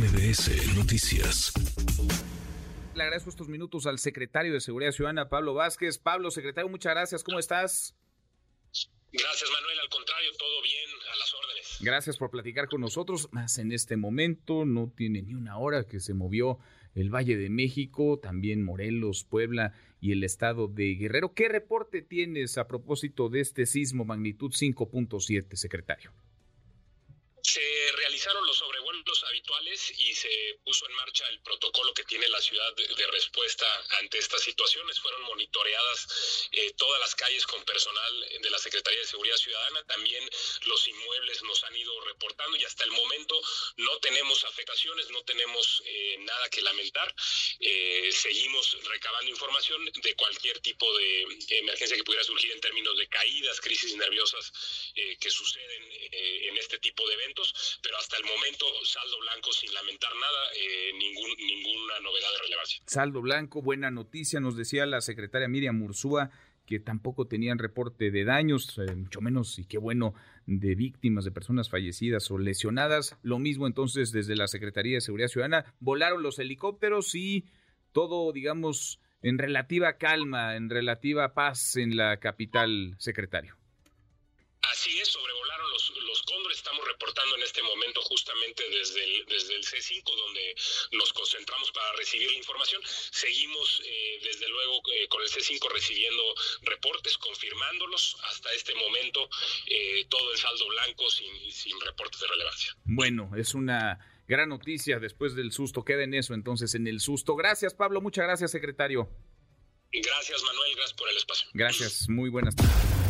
MBS Noticias. Le agradezco estos minutos al secretario de Seguridad Ciudadana, Pablo Vázquez. Pablo, secretario, muchas gracias. ¿Cómo estás? Gracias, Manuel. Al contrario, todo bien, a las órdenes. Gracias por platicar con nosotros. Más en este momento, no tiene ni una hora que se movió el Valle de México, también Morelos, Puebla y el estado de Guerrero. ¿Qué reporte tienes a propósito de este sismo magnitud 5.7, secretario? Se realizaron los sobrevuelos habituales y se puso en marcha el protocolo que tiene la ciudad de, respuesta ante estas situaciones. Fueron monitoreadas eh, todas las calles con personal de la Secretaría de Seguridad Ciudadana. También los inmuebles nos han ido reportando y hasta el momento no tenemos afectaciones, no tenemos eh, nada que lamentar. Eh, seguimos recabando información de cualquier tipo de emergencia que pudiera surgir en términos de caídas, crisis nerviosas que suceden en este tipo de eventos, pero hasta el momento saldo blanco sin lamentar nada, eh, ningún, ninguna novedad de relevancia. Saldo blanco, buena noticia, nos decía la secretaria Miriam Mursúa que tampoco tenían reporte de daños, eh, mucho menos, y qué bueno, de víctimas, de personas fallecidas o lesionadas. Lo mismo entonces desde la Secretaría de Seguridad Ciudadana, volaron los helicópteros y todo, digamos, en relativa calma, en relativa paz en la capital, secretario. Así es, sobrevolaron los, los cóndores. Estamos reportando en este momento justamente desde el, desde el C5, donde nos concentramos para recibir la información. Seguimos, eh, desde luego, eh, con el C5 recibiendo reportes, confirmándolos. Hasta este momento, eh, todo el saldo blanco sin, sin reportes de relevancia. Bueno, es una gran noticia después del susto. Queda en eso entonces, en el susto. Gracias, Pablo. Muchas gracias, secretario. Gracias, Manuel. Gracias por el espacio. Gracias. Muy buenas tardes